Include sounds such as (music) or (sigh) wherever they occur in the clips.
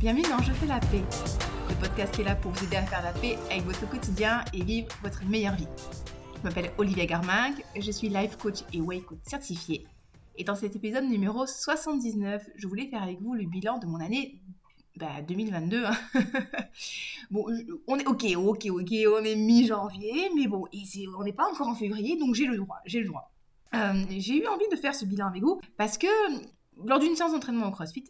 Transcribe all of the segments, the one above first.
Bienvenue dans Je fais la paix, le podcast qui est là pour vous aider à faire la paix avec votre quotidien et vivre votre meilleure vie. Je m'appelle Olivia Garminck, je suis life coach et way coach certifié. Et dans cet épisode numéro 79, je voulais faire avec vous le bilan de mon année 2022. Bah, hein. (laughs) bon, on est ok, ok, ok, on est mi-janvier, mais bon, on n'est pas encore en février, donc j'ai le droit, j'ai le droit. Euh, j'ai eu envie de faire ce bilan avec vous parce que lors d'une séance d'entraînement au CrossFit,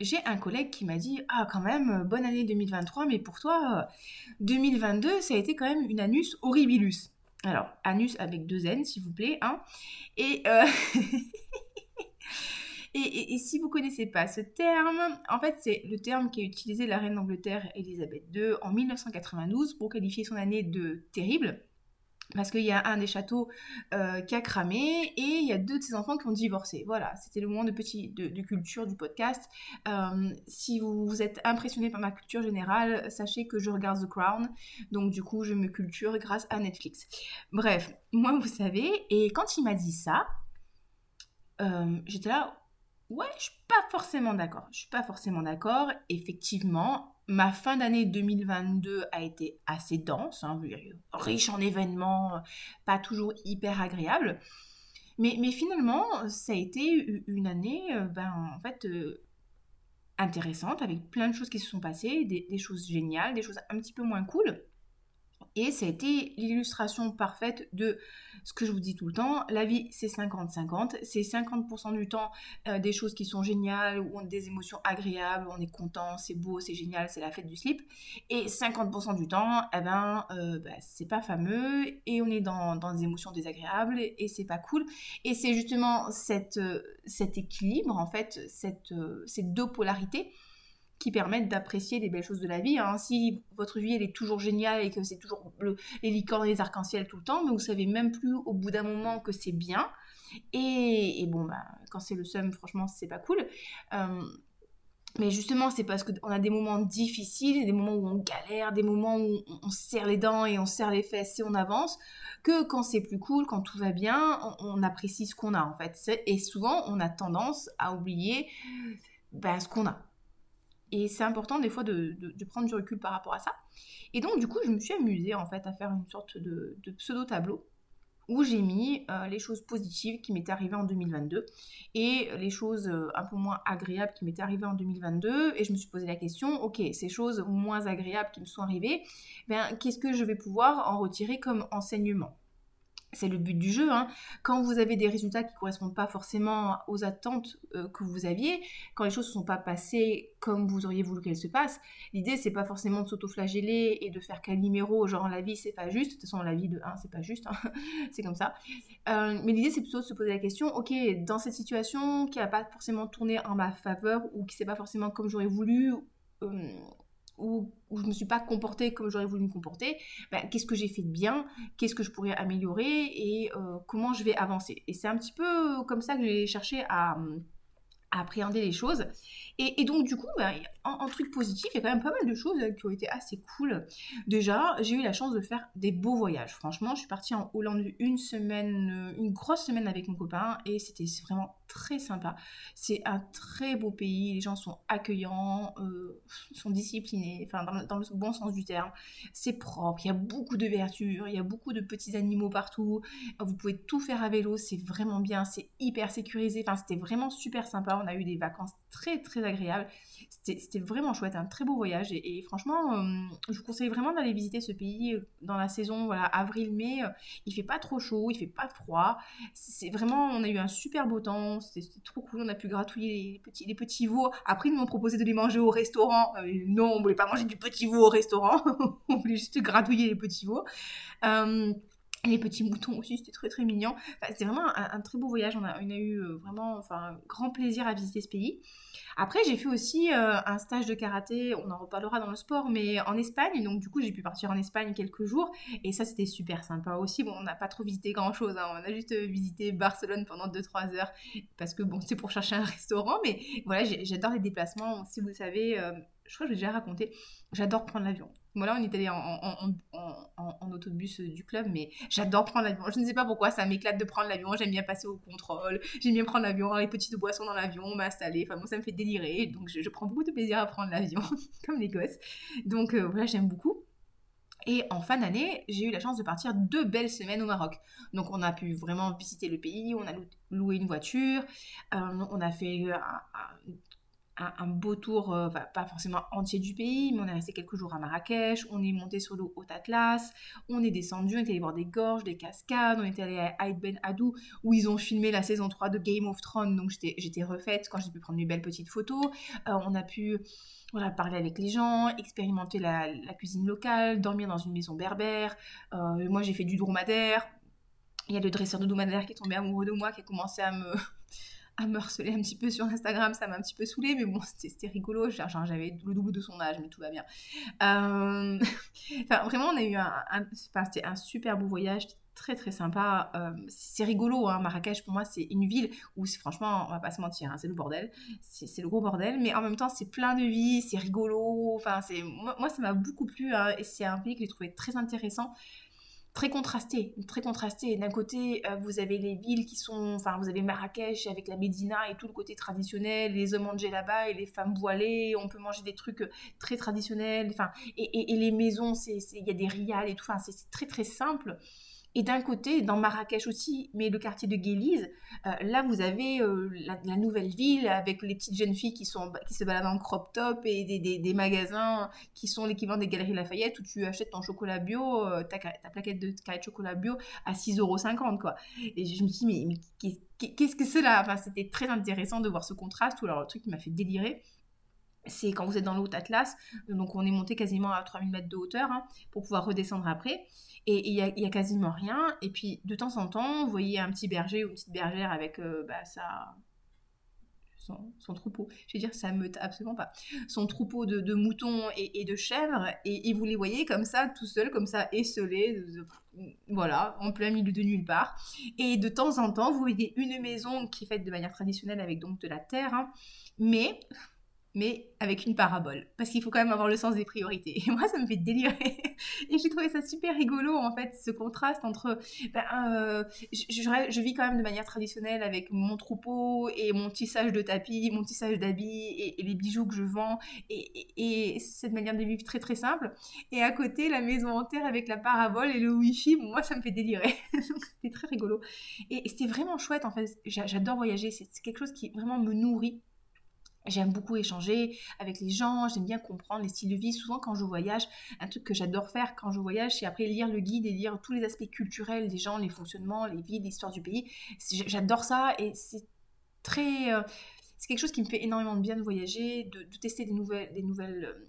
j'ai un collègue qui m'a dit Ah, quand même, euh, bonne année 2023, mais pour toi, 2022, euh, ça a été quand même une anus horribilus. Alors, anus avec deux N, s'il vous plaît. Hein. Euh, (laughs) et, et, si vous connaissez pas ce terme, en fait, c'est le terme qui a utilisé la reine d'Angleterre Elisabeth II en 1992 pour qualifier son année de terrible parce qu'il y a un des châteaux euh, qui a cramé et il y a deux de ses enfants qui ont divorcé. Voilà, c'était le moment de, de, culture du podcast. Euh, si vous, vous êtes impressionné par ma culture générale, sachez que je regarde The Crown, donc du coup je me culture grâce à Netflix. Bref, moi vous savez, et quand il m'a dit ça, euh, j'étais là, ouais, je suis pas forcément d'accord. Je suis pas forcément d'accord. Effectivement, ma fin d'année 2022 a été assez dense, hein, riche en événements, pas toujours hyper agréable. Mais, finalement, ça a été une année, euh, ben, en fait, euh, intéressante, avec plein de choses qui se sont passées, des, des choses géniales, des choses un petit peu moins cool. Et ça a été l'illustration parfaite de ce que je vous dis tout le temps. La vie, c'est 50-50. C'est 50%, du temps euh, des choses qui sont géniales, où on a des émotions agréables, on est content, c'est beau, c'est génial, c'est la fête du slip. Et 50% du temps, eh ben, euh, bah, c'est pas fameux et on est dans, des émotions désagréables et, c'est pas cool. Et c'est justement euh, cet équilibre, en fait, cette, ces deux polarités qui permettent d'apprécier les belles choses de la vie. Hein. Si votre vie elle est toujours géniale et que c'est toujours le, les licornes et les arcs-en-ciel tout le temps, mais vous savez même plus au bout d'un moment que c'est bien. Et, bon, bah, quand c'est le seum, franchement, c'est pas cool. Euh, mais justement, c'est parce qu'on a des moments difficiles, des moments où on galère, des moments où on, serre les dents et on serre les fesses et on avance, que quand c'est plus cool, quand tout va bien, on, apprécie ce qu'on a en fait. Et souvent, on a tendance à oublier bah, ce qu'on a. Et c'est important des fois de, prendre du recul par rapport à ça. Et donc du coup, je me suis amusée en fait à faire une sorte de, pseudo-tableau où j'ai mis euh, les choses positives qui m'étaient arrivées en 2022 et les choses euh, un peu moins agréables qui m'étaient arrivées en 2022. Et je me suis posé la question, ok, ces choses moins agréables qui me sont arrivées, ben, qu'est-ce que je vais pouvoir en retirer comme enseignement? C'est le but du jeu. Hein. Quand vous avez des résultats qui ne correspondent pas forcément aux attentes euh, que vous aviez, quand les choses ne sont pas passées comme vous auriez voulu qu'elles se passent, l'idée c'est pas forcément de s'auto-flageller et de faire qu'un numéro, genre la vie c'est pas juste. De toute façon, la vie de 1 c'est pas juste, hein. (laughs) c'est comme ça. Euh, mais l'idée c'est plutôt de se poser la question ok, dans cette situation qui n'a pas forcément tourné en ma faveur ou qui s'est pas forcément comme j'aurais voulu, euh, où, je ne me suis pas comportée comme j'aurais voulu me comporter, ben, qu'est-ce que j'ai fait de bien, qu'est-ce que je pourrais améliorer et euh, comment je vais avancer. Et c'est un petit peu comme ça que j'ai cherché à, appréhender les choses. Et, donc, du coup, ben, en, truc positif, il y a quand même pas mal de choses qui ont été assez cool. Déjà, j'ai eu la chance de faire des beaux voyages. Franchement, je suis partie en Hollande une semaine, une grosse semaine avec mon copain et c'était vraiment très sympa. C'est un très beau pays, les gens sont accueillants, euh, sont disciplinés, enfin dans dans le, bon sens du terme. C'est propre, il y a beaucoup de verdure, il y a beaucoup de petits animaux partout. Vous pouvez tout faire à vélo, c'est vraiment bien, c'est hyper sécurisé. Enfin, c'était vraiment super sympa. On a eu des vacances très très agréables. C'était vraiment chouette, un très beau voyage. Et, franchement, euh, je vous conseille vraiment d'aller visiter ce pays euh, dans la saison voilà, avril-mai. Euh, il fait pas trop chaud, il fait pas froid. C'est vraiment, on a eu un super beau temps. C'était trop cool. On a pu gratouiller les petits, les petits veaux. Après, ils nous ont proposé de les manger au restaurant. non, on voulait pas manger du petit veau au restaurant. (laughs) on voulait juste gratouiller les petits veaux les petits moutons aussi, c'était très très mignon. Enfin, c'était vraiment un, très beau voyage. On a, on a eu euh, vraiment enfin, grand plaisir à visiter ce pays. Après, j'ai fait aussi euh, un stage de karaté. On en reparlera dans le sport, mais en Espagne. Donc, du coup, j'ai pu partir en Espagne quelques jours. Et ça, c'était super sympa aussi. Bon, on n'a pas trop visité grand chose. Hein. On a juste euh, visité Barcelone pendant 2-3 heures. Parce que, bon, (laughs) c'est pour chercher un restaurant. Mais voilà, j'adore les déplacements. Si vous savez, je crois que je l'ai déjà raconté. J'adore prendre l'avion. Voilà, on est allé en, en l'autobus du club, mais j'adore prendre l'avion. Je ne sais pas pourquoi, ça m'éclate de prendre l'avion. J'aime bien passer au contrôle, j'aime bien prendre l'avion, les petites boissons dans l'avion, m'installer. Enfin, bon, ça me fait délirer. Donc, je, prends beaucoup de plaisir à prendre l'avion, (laughs) comme les gosses. Donc, voilà, j'aime beaucoup. Et en fin d'année, j'ai eu la chance de partir deux belles semaines au Maroc. Donc on a pu vraiment visiter le pays, on a loué une voiture, on a fait un, un, beau tour, euh, pas forcément entier du pays, mais on est resté quelques jours à Marrakech, on est monté sur le Haut Atlas, on est descendu, on est allé voir des gorges, des cascades, on est allé à Aïd Ben Hadou, où ils ont filmé la saison 3 de Game of Thrones, donc j'étais refaite quand j'ai pu prendre mes belles petites photos. Euh, on a pu parler avec les gens, expérimenter la, cuisine locale, dormir dans une maison berbère. Euh, moi, j'ai fait du dromadaire. Il y a le dresseur de dromadaire qui est tombé amoureux de moi, qui a commencé à me, à me harceler un petit peu sur Instagram, ça m'a un petit peu saoulé, mais bon, c'était rigolo. J'avais le double de son âge, mais tout va bien. Euh, (laughs) enfin, vraiment, on a eu un, un super beau voyage, très très sympa. Euh, c'est rigolo, hein. Marrakech pour moi c'est une ville où franchement on va pas se mentir, hein, c'est le bordel, c'est le gros bordel, mais en même temps c'est plein de vie, c'est rigolo. Enfin c'est moi, ça m'a beaucoup plu hein, et c'est un pays que j'ai trouvé très intéressant très contrasté, très contrasté. D'un côté, euh, vous avez les villes qui sont, enfin, vous avez Marrakech avec la Médina et tout le côté traditionnel, les hommes mangés là-bas et les femmes voilées, on peut manger des trucs euh, très traditionnels, enfin, et, et, les maisons, il y a des rials et tout, enfin, c'est très très simple. Et d'un côté, dans Marrakech aussi, mais le quartier de Guélise, euh, là vous avez euh, la, nouvelle ville avec les petites jeunes filles qui, sont, qui se baladent en crop top et des, des, magasins qui sont l'équivalent des galeries Lafayette où tu achètes ton chocolat bio, euh, ta, ta, plaquette de carré de chocolat bio à 6,50€ quoi. Et je me dis, mais, mais qu'est-ce que c'est là? Enfin, c'était très intéressant de voir ce contraste, ou alors le truc m'a fait délirer c'est quand vous êtes dans le haut Atlas, donc on est monté quasiment à 3000 mètres de hauteur hein, pour pouvoir redescendre après et il y, a, quasiment rien. Et puis de temps en temps, vous voyez un petit berger ou une petite bergère avec euh, bah, son, troupeau. Je veux dire, ça meute absolument pas. Son troupeau de, moutons et, de chèvres, et, vous les voyez comme ça, tout seuls, comme ça, esselés, voilà, en plein milieu de nulle part. Et de temps en temps, vous voyez une maison qui est faite de manière traditionnelle avec donc de la terre, hein. mais mais avec une parabole. Parce qu'il faut quand même avoir le sens des priorités. Et moi, ça me fait délirer. (laughs) Et j'ai trouvé ça super rigolo, en fait, ce contraste entre... Ben, euh, je, vis quand même de manière traditionnelle avec mon troupeau et mon tissage de tapis, mon tissage d'habits et, les bijoux que je vends. Et, cette manière de vivre très très simple. Et à côté, la maison en terre avec la parabole et le wifi, moi, ça me fait délirer. (laughs) C'était très rigolo. Et c'était vraiment chouette, en fait. J'adore voyager. C'est quelque chose qui vraiment me nourrit J'aime beaucoup échanger avec les gens, j'aime bien comprendre les styles de vie. Souvent, quand je voyage, un truc que j'adore faire quand je voyage, c'est après lire le guide et lire tous les aspects culturels des gens, les fonctionnements, les vies, l'histoire du pays. J'adore ça et c'est très. Euh, c'est quelque chose qui me fait énormément de bien de voyager, de, tester des nouvelles, des nouvelles euh,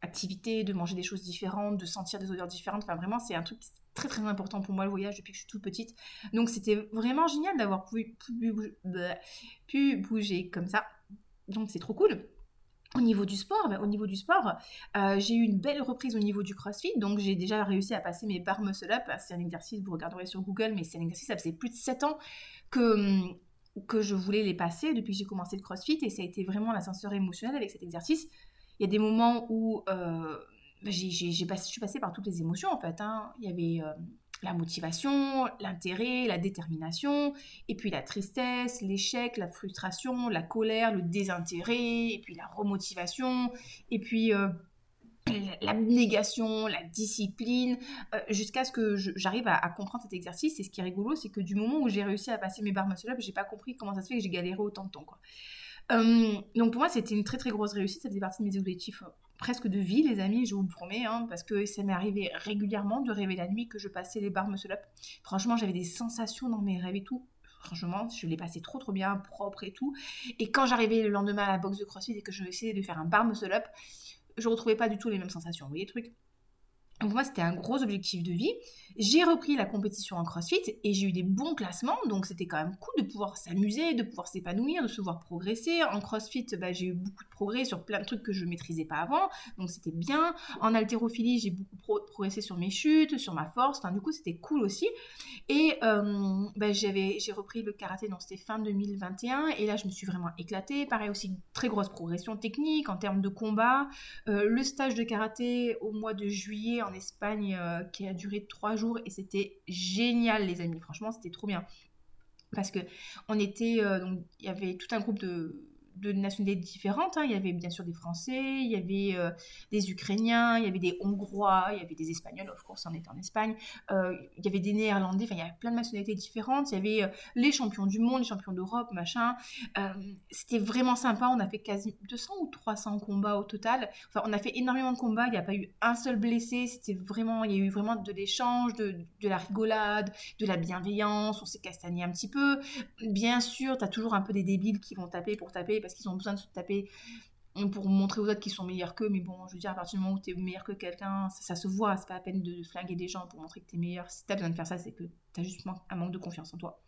activités, de manger des choses différentes, de sentir des odeurs différentes. Enfin, vraiment, c'est un truc très très important pour moi le voyage depuis que je suis toute petite. Donc, c'était vraiment génial d'avoir pu, pu bouger comme ça donc c'est trop cool. Au niveau du sport, ben, au niveau du sport, euh, j'ai eu une belle reprise au niveau du CrossFit, donc j'ai déjà réussi à passer mes barres muscle up. C'est un exercice, vous regarderez sur Google, mais c'est un exercice, ça faisait plus de 7 ans que, que je voulais les passer depuis que j'ai commencé le CrossFit, et ça a été vraiment l'ascenseur émotionnel avec cet exercice. Il y a des moments où euh, ben, j'ai, je suis passée par toutes les émotions en fait. Hein. Il y avait euh, la motivation, l'intérêt, la détermination, et puis la tristesse, l'échec, la frustration, la colère, le désintérêt, et puis la remotivation, et puis euh, l'abnégation, la discipline, euh, jusqu'à ce que j'arrive à, comprendre cet exercice. Et ce qui est rigolo, c'est que du moment où j'ai réussi à passer mes barres muscle up, j'ai pas compris comment ça se fait que j'ai galéré autant de temps. Euh, donc pour moi, c'était une très très grosse réussite. Ça faisait partie de mes objectifs presque de vie, les amis, je vous promets, hein, parce que ça m'est arrivé régulièrement de rêver la nuit que je passais les barres muscle up. Franchement, j'avais des sensations dans mes rêves et tout. Franchement, je les passais trop trop bien, propre et tout. Et quand j'arrivais le lendemain à la boxe de CrossFit et que je essayais de faire un bar muscle up, je retrouvais pas du tout les mêmes sensations. Vous voyez le truc? Donc moi, c'était un gros objectif de vie. J'ai repris la compétition en CrossFit et j'ai eu des bons classements, donc c'était quand même cool de pouvoir s'amuser, de pouvoir s'épanouir, de se voir progresser. En CrossFit, bah, j'ai eu beaucoup de progrès sur plein de trucs que je ne maîtrisais pas avant, donc c'était bien. En haltérophilie, j'ai beaucoup progressé sur mes chutes, sur ma force, enfin du coup c'était cool aussi. Et euh, bah, j'ai repris le karaté, donc c'était fin 2021, et là je me suis vraiment éclatée. Pareil aussi, très grosse progression technique en termes de combat. Euh, le stage de karaté au mois de juillet en Espagne qui a duré trois jours et c'était génial les amis. Franchement, c'était trop bien parce que on était donc il y avait tout un groupe de de nationalités différentes. Hein. Il y avait bien sûr des Français, il y avait euh, des Ukrainiens, il y avait des Hongrois, il y avait des Espagnols, of course, on était en Espagne. Euh, il y avait des Néerlandais, enfin, il y avait plein de nationalités différentes. Il y avait euh, les champions du monde, les champions d'Europe, machin. C'était vraiment sympa. On a fait quasi 200 ou 300 combats au total. Enfin, on a fait énormément de combats. Il n'y a pas eu un seul blessé. C'était vraiment, il y a eu vraiment de l'échange, de, de, la rigolade, de la bienveillance. On s'est castagné un petit peu. Bien sûr, tu as toujours un peu des débiles qui vont taper pour taper parce qu'ils ont besoin de se taper pour montrer aux autres qu'ils sont meilleurs qu'eux. Mais bon, je veux dire, à partir du moment où tu es meilleur que quelqu'un, ça, se voit. C'est pas la peine de flinguer des gens pour montrer que tu es meilleur. Si tu as besoin de faire ça, c'est que tu as juste un manque de confiance en toi.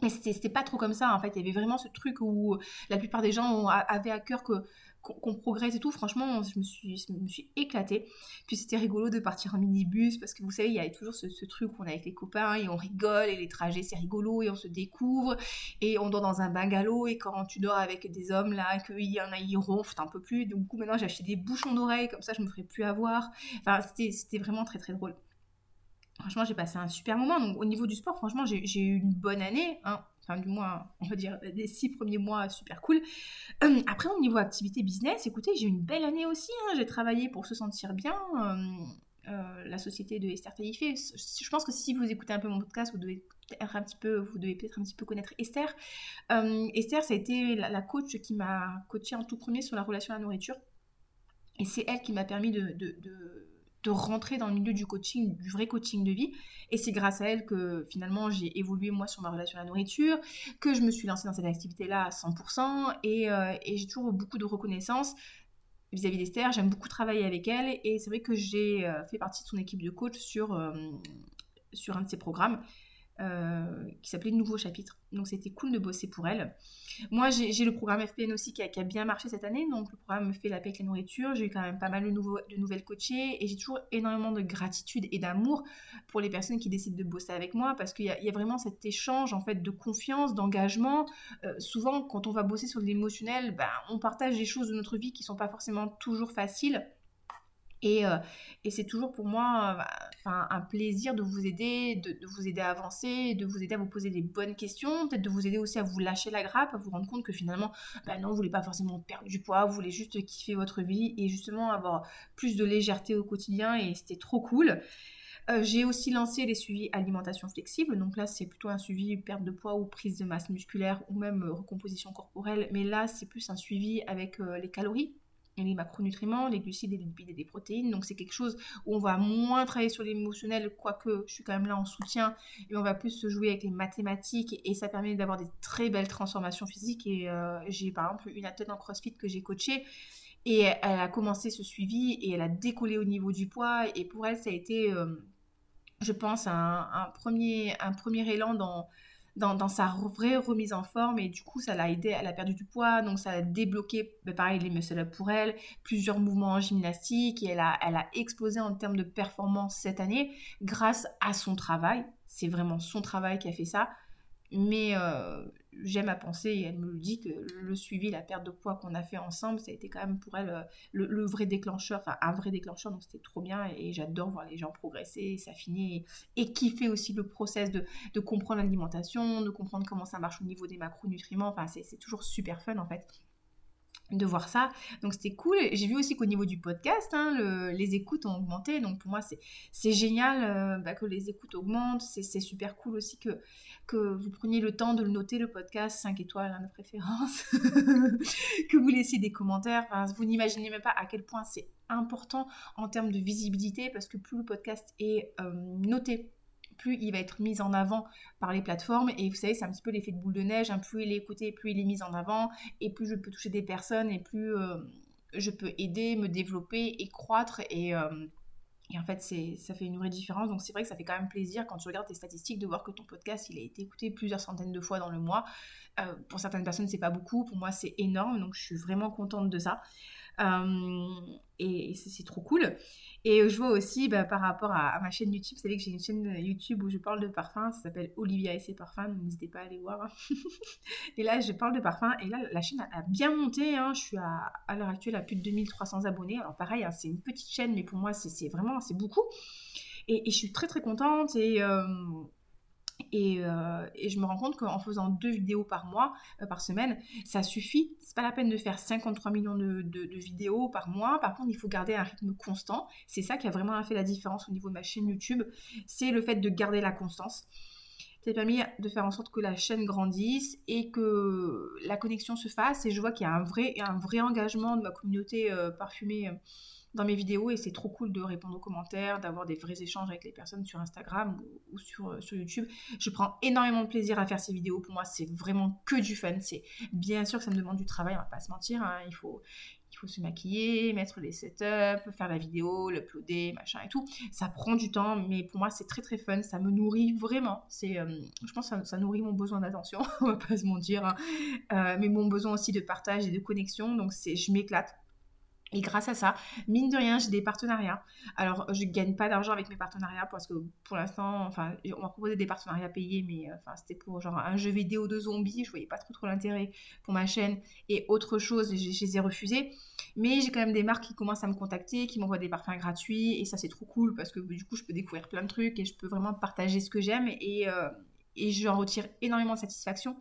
Mais c'était pas trop comme ça, en fait. Il y avait vraiment ce truc où la plupart des gens avaient à cœur que qu'on progresse et tout. Franchement, je me suis, je éclatée. Puis c'était rigolo de partir en minibus parce que vous savez, il y avait toujours ce, truc où on est avec les copains et on rigole et les trajets c'est rigolo et on se découvre et on dort dans un bungalow et quand tu dors avec des hommes là, qu'il y en a, ils ronflent un peu plus. Du coup, maintenant j'ai acheté des bouchons d'oreilles comme ça je me ferai plus avoir. Enfin, c'était vraiment très très drôle. Franchement, j'ai passé un super moment. Donc, au niveau du sport, franchement, j'ai eu une bonne année. Hein enfin du moins on va dire les six premiers mois super cool. Euh, après au niveau activité business, écoutez j'ai une belle année aussi, hein. j'ai travaillé pour se sentir bien. Euh, euh, la société de Esther Taïfé. Je pense que si vous écoutez un peu mon podcast, vous devez un petit peu, vous devez peut-être un petit peu connaître Esther. Esther, ça a été la, coach qui m'a coaché en tout premier sur la relation à la nourriture. Et c'est elle qui m'a permis de rentrer dans le milieu du coaching, du vrai coaching de vie. Et c'est grâce à elle que finalement j'ai évolué moi sur ma relation à la nourriture, que je me suis lancée dans cette activité-là à 100% et, euh, et j'ai toujours beaucoup de reconnaissance vis-à-vis d'Esther. J'aime beaucoup travailler avec elle et c'est vrai que j'ai euh, fait partie de son équipe de coach sur, euh, sur un de ses programmes. Euh, qui s'appelait Nouveau chapitre. Donc c'était cool de bosser pour elle. Moi j'ai le programme FPN aussi qui a, bien marché cette année. Donc le programme me fait la paix avec la nourriture. J'ai eu quand même pas mal de, nouveaux, de nouvelles coachées et j'ai toujours énormément de gratitude et d'amour pour les personnes qui décident de bosser avec moi parce qu'il y, a vraiment cet échange en fait de confiance, d'engagement. Euh, souvent quand on va bosser sur l'émotionnel, ben, on partage des choses de notre vie qui sont pas forcément toujours faciles. Euh, et, c'est toujours pour moi euh, un plaisir de vous aider, de, vous aider à avancer, de vous aider à vous poser des bonnes questions, peut-être de vous aider aussi à vous lâcher la grappe, à vous rendre compte que finalement, bah non, vous voulez pas forcément perdre du poids, vous voulez juste kiffer votre vie et justement avoir plus de légèreté au quotidien et c'était trop cool. Euh, j'ai aussi lancé les suivis alimentation flexible. Donc là, c'est plutôt un suivi perte de poids ou prise de masse musculaire ou même recomposition corporelle. Mais là, c'est plus un suivi avec les calories les macronutriments, les glucides, les lipides et des protéines. Donc c'est quelque chose où on va moins travailler sur l'émotionnel, quoique je suis quand même là en soutien, et on va plus se jouer avec les mathématiques et ça permet d'avoir des très belles transformations physiques. Et euh, j'ai par exemple une athlète en CrossFit que j'ai coachée et elle a commencé ce suivi et elle a décollé au niveau du poids et pour elle ça a été, euh, je pense, un, premier, un premier élan dans dans, sa vraie remise en forme et du coup ça l'a aidé, elle a perdu du poids donc ça a débloqué ben, pareil les muscle pour elle, plusieurs mouvements en gymnastique et elle a, elle a explosé en termes de performance cette année grâce à son travail, c'est vraiment son travail qui a fait ça. Mais euh, j'aime à penser, et elle me le dit, que le suivi, la perte de poids qu'on a fait ensemble, ça a été quand même pour elle euh, le, vrai déclencheur, enfin un vrai déclencheur, donc c'était trop bien et j'adore voir les gens progresser, s'affiner et, kiffer aussi le process de, de comprendre l'alimentation, de comprendre comment ça marche au niveau des macronutriments, enfin c'est toujours super fun en fait de voir ça. Donc c'était cool. J'ai vu aussi qu'au niveau du podcast, hein, les écoutes ont augmenté. Donc pour moi, c'est génial euh, bah, que les écoutes augmentent. C'est super cool aussi que, vous preniez le temps de le noter, le podcast 5 étoiles, hein, de préférence. (laughs) que vous laissiez des commentaires. vous n'imaginez même pas à quel point c'est important en termes de visibilité parce que plus le podcast est euh, noté plus il va être mis en avant par les plateformes. Et vous savez, c'est un petit peu l'effet de boule de neige. Hein. plus il est écouté, plus il est mis en avant, et plus je peux toucher des personnes, et plus euh, je peux aider, me développer et croître. Et, euh, en fait, ça fait une vraie différence. Donc c'est vrai que ça fait quand même plaisir quand tu regardes tes statistiques de voir que ton podcast, il a été écouté plusieurs centaines de fois dans le mois. Euh, pour certaines personnes, c'est pas beaucoup. Pour moi, c'est énorme. Donc je suis vraiment contente de ça. Et, c'est trop cool. Et je vois aussi bah, par rapport à, ma chaîne YouTube, vous savez que j'ai une chaîne YouTube où je parle de parfum, ça s'appelle Olivia et ses parfums, n'hésitez pas à aller voir. (laughs) et là, je parle de parfum, et là, la chaîne a, bien monté, hein. je suis à, à l'heure actuelle à plus de 2300 abonnés. Alors pareil, hein, c'est une petite chaîne, mais pour moi, c'est vraiment, c'est beaucoup. Et, je suis très très contente, et... Euh, euh, et, je me rends compte qu'en faisant deux vidéos par mois, euh, par semaine, ça suffit. C'est pas la peine de faire 53 millions de, vidéos par mois. Par contre, il faut garder un rythme constant. C'est ça qui a vraiment fait la différence au niveau de ma chaîne YouTube. C'est le fait de garder la constance. Ça a permis de faire en sorte que la chaîne grandisse et que la connexion se fasse. Et je vois qu'il y a un vrai, un vrai engagement de ma communauté euh, parfumée dans mes vidéos et c'est trop cool de répondre aux commentaires, d'avoir des vrais échanges avec les personnes sur Instagram ou, sur, euh, sur, YouTube. Je prends énormément de plaisir à faire ces vidéos. Pour moi, c'est vraiment que du fun. C'est bien sûr que ça me demande du travail, on va pas se mentir. Hein. Il faut il faut se maquiller, mettre les setups, faire la vidéo, l'uploader, machin et tout. Ça prend du temps, mais pour moi c'est très très fun, ça me nourrit vraiment. C'est, euh, je pense que ça, nourrit mon besoin d'attention, (laughs) on va pas se mentir, hein. euh, mais mon besoin aussi de partage et de connexion. Donc c'est, je m'éclate. Et grâce à ça, mine de rien, j'ai des partenariats. Alors, je gagne pas d'argent avec mes partenariats parce que pour l'instant, enfin, on m'a proposé des partenariats payés, mais euh, enfin, c'était pour genre un jeu vidéo de zombies. Je voyais pas trop trop l'intérêt pour ma chaîne et autre chose, je, je les ai refusés. Mais j'ai quand même des marques qui commencent à me contacter, qui m'envoient des parfums gratuits et ça c'est trop cool parce que du coup, je peux découvrir plein de trucs et je peux vraiment partager ce que j'aime et, euh, et j'en retire énormément de satisfaction.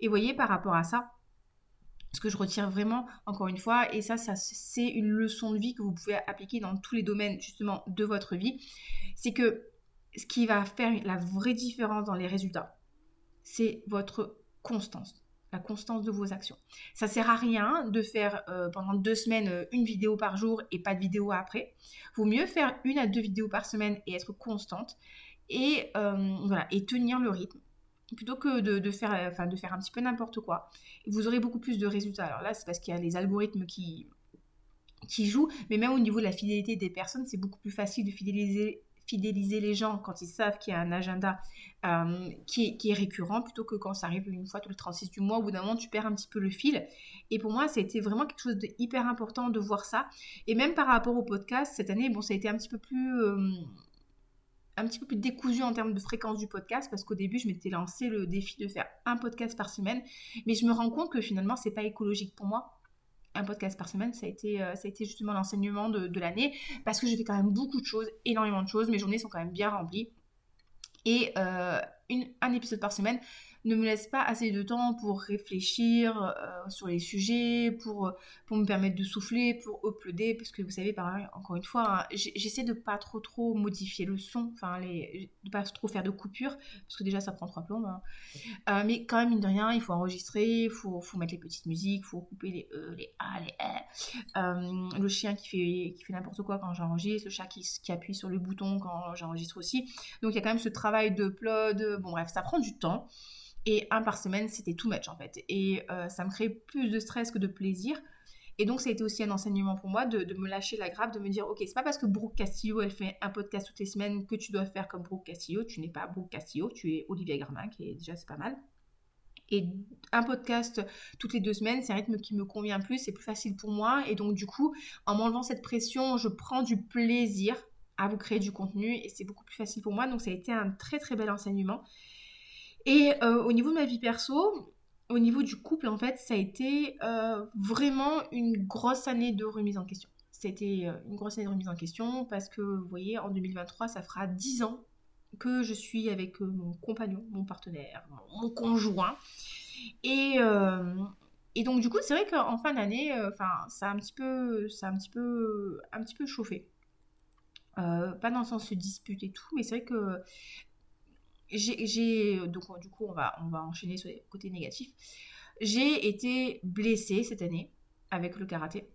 Et vous voyez, par rapport à ça, ce que je retire vraiment, encore une fois, et ça, ça c'est une leçon de vie que vous pouvez appliquer dans tous les domaines justement de votre vie, c'est que ce qui va faire la vraie différence dans les résultats, c'est votre constance la constance de vos actions. Ça sert à rien de faire euh, pendant deux semaines euh, une vidéo par jour et pas de vidéo après. Vaut mieux faire une à deux vidéos par semaine et être constante et euh, voilà et tenir le rythme plutôt que de, faire, enfin, de faire un petit peu n'importe quoi. Vous aurez beaucoup plus de résultats. Alors là, c'est parce qu'il y a les algorithmes qui, qui jouent, mais même au niveau de la fidélité des personnes, c'est beaucoup plus facile de fidéliser, fidéliser les gens quand ils savent qu'il y a un agenda euh, qui, est, récurrent, plutôt que quand ça arrive une fois tous les 36 du mois, au bout d'un moment, tu perds un petit peu le fil. Et pour moi, ça a été vraiment quelque chose d'hyper important de voir ça. Et même par rapport au podcast, cette année, bon, ça a été un petit peu plus... Euh, un petit peu plus décousu en termes de fréquence du podcast parce qu'au début je m'étais lancé le défi de faire un podcast par semaine. Mais je me rends compte que finalement c'est pas écologique pour moi. Un podcast par semaine ça a été, euh, ça a été justement l'enseignement de, l'année parce que j'ai fait quand même beaucoup de choses énormément de choses. Mes journées sont quand même bien remplies. Et euh, une, un épisode par semaine ne me laisse pas assez de temps pour réfléchir euh, sur les sujets, pour, me permettre de souffler, pour uploader, parce que vous savez, par encore une fois, hein, j'essaie de pas trop trop modifier le son, enfin, les, de pas trop faire de coupures, parce que déjà ça prend trois plombes. Hein. Euh, mais quand même, mine de rien, il faut enregistrer, il faut, mettre les petites musiques, il faut couper les E, les A, les E. le chien qui fait, qui n'importe quoi quand j'enregistre, le chat qui, appuie sur le bouton quand j'enregistre aussi. Donc il y a quand même ce travail de upload, bon bref, ça prend du temps. Et un par semaine, c'était too much en fait. Et euh, ça me crée plus de stress que de plaisir. Et donc, ça a été aussi un enseignement pour moi de, me lâcher la grappe, de me dire, ok, c'est pas parce que Brooke Castillo, elle fait un podcast toutes les semaines que tu dois faire comme Brooke Castillo. Tu n'es pas Brooke Castillo, tu es Olivia Garmin, qui déjà, c'est pas mal. Et un podcast toutes les deux semaines, c'est un rythme qui me convient plus, c'est plus facile pour moi. Et donc, du coup, en m'enlevant cette pression, je prends du plaisir à vous créer du contenu et c'est beaucoup plus facile pour moi. Donc, ça a été un très, très bel enseignement. Et euh, au niveau de ma vie perso, au niveau du couple, en fait, ça a été euh, vraiment une grosse année de remise en question. C'était euh, une grosse année de remise en question parce que, vous voyez, en 2023, ça fera 10 ans que je suis avec mon compagnon, mon partenaire, mon, conjoint. Et, et, donc, du coup, c'est vrai qu'en fin d'année, ça a un petit peu, ça a un petit peu, un petit peu chauffé. pas dans le sens de dispute et tout, mais c'est vrai que j'ai donc du coup on va enchaîner sur les. J'ai été blessée cette année avec le karaté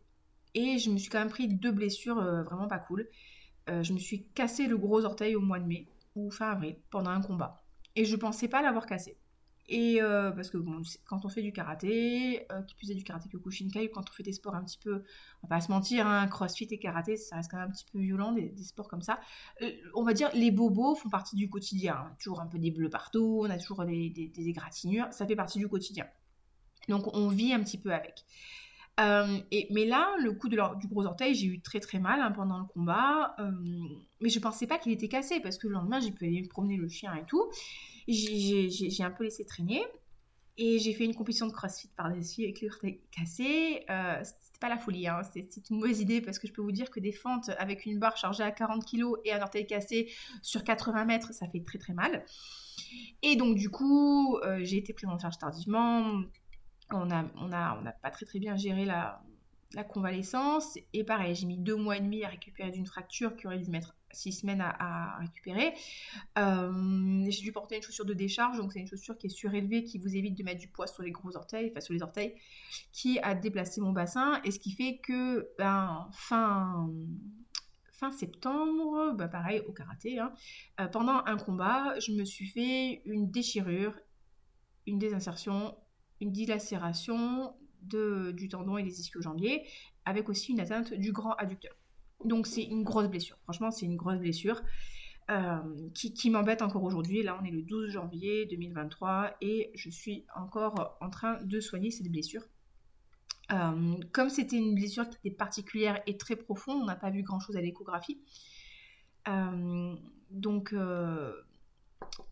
et je me suis quand même pris deux blessures euh, vraiment pas cool. Euh, je me suis cassé le gros orteil au mois de mai ou fin avril pendant un combat et je pensais pas l'avoir cassé. Et euh, parce que quand on fait du karaté, euh, qui plus est du karaté que Kushinkai, quand on fait des sports un petit peu, on va pas se mentir, hein, crossfit et karaté, ça reste quand même un petit peu violent, des, sports comme ça. Euh, on va dire, les bobos font partie du quotidien. Hein. Toujours un peu des bleus partout, on a toujours des, des, égratignures, ça fait partie du quotidien. Donc on vit un petit peu avec. Et, mais là, le coup de du gros orteil, j'ai eu très très mal hein, pendant le combat. mais je pensais pas qu'il était cassé parce que le lendemain, j'ai pu aller promener le chien et tout. J'ai un peu laissé traîner. Et j'ai fait une compétition de crossfit par-dessus avec l'orteil cassé. Euh, c'était pas la folie, hein. c'était une mauvaise idée parce que je peux vous dire que des fentes avec une barre chargée à 40 kg et un orteil cassé sur 80 mètres, ça fait très très mal. Et donc du coup, euh, j'ai été prise en charge tardivement. On n'a pas très bien géré la, convalescence. Et pareil, j'ai mis deux mois et demi à récupérer d'une fracture qui aurait dû mettre six semaines à, récupérer. Euh, j'ai dû porter une chaussure de décharge, donc c'est une chaussure qui est surélevée, qui vous évite de mettre du poids sur les gros orteils, enfin sur les orteils, qui a déplacé mon bassin, et ce qui fait que ben, fin, fin septembre, ben, pareil au karaté, hein, euh, pendant un combat, je me suis fait une déchirure, une désinsertion, une dilacération de, du tendon et des ischio-jambiers, avec aussi une atteinte du grand adducteur. Donc c'est une grosse blessure. Franchement, c'est une grosse blessure euh, qui, m'embête encore aujourd'hui. Là, on est le 12 janvier 2023 et je suis encore en train de soigner cette blessure. Euh, comme c'était une blessure qui était particulière et très profonde, on n'a pas vu grand-chose à l'échographie. Euh, donc,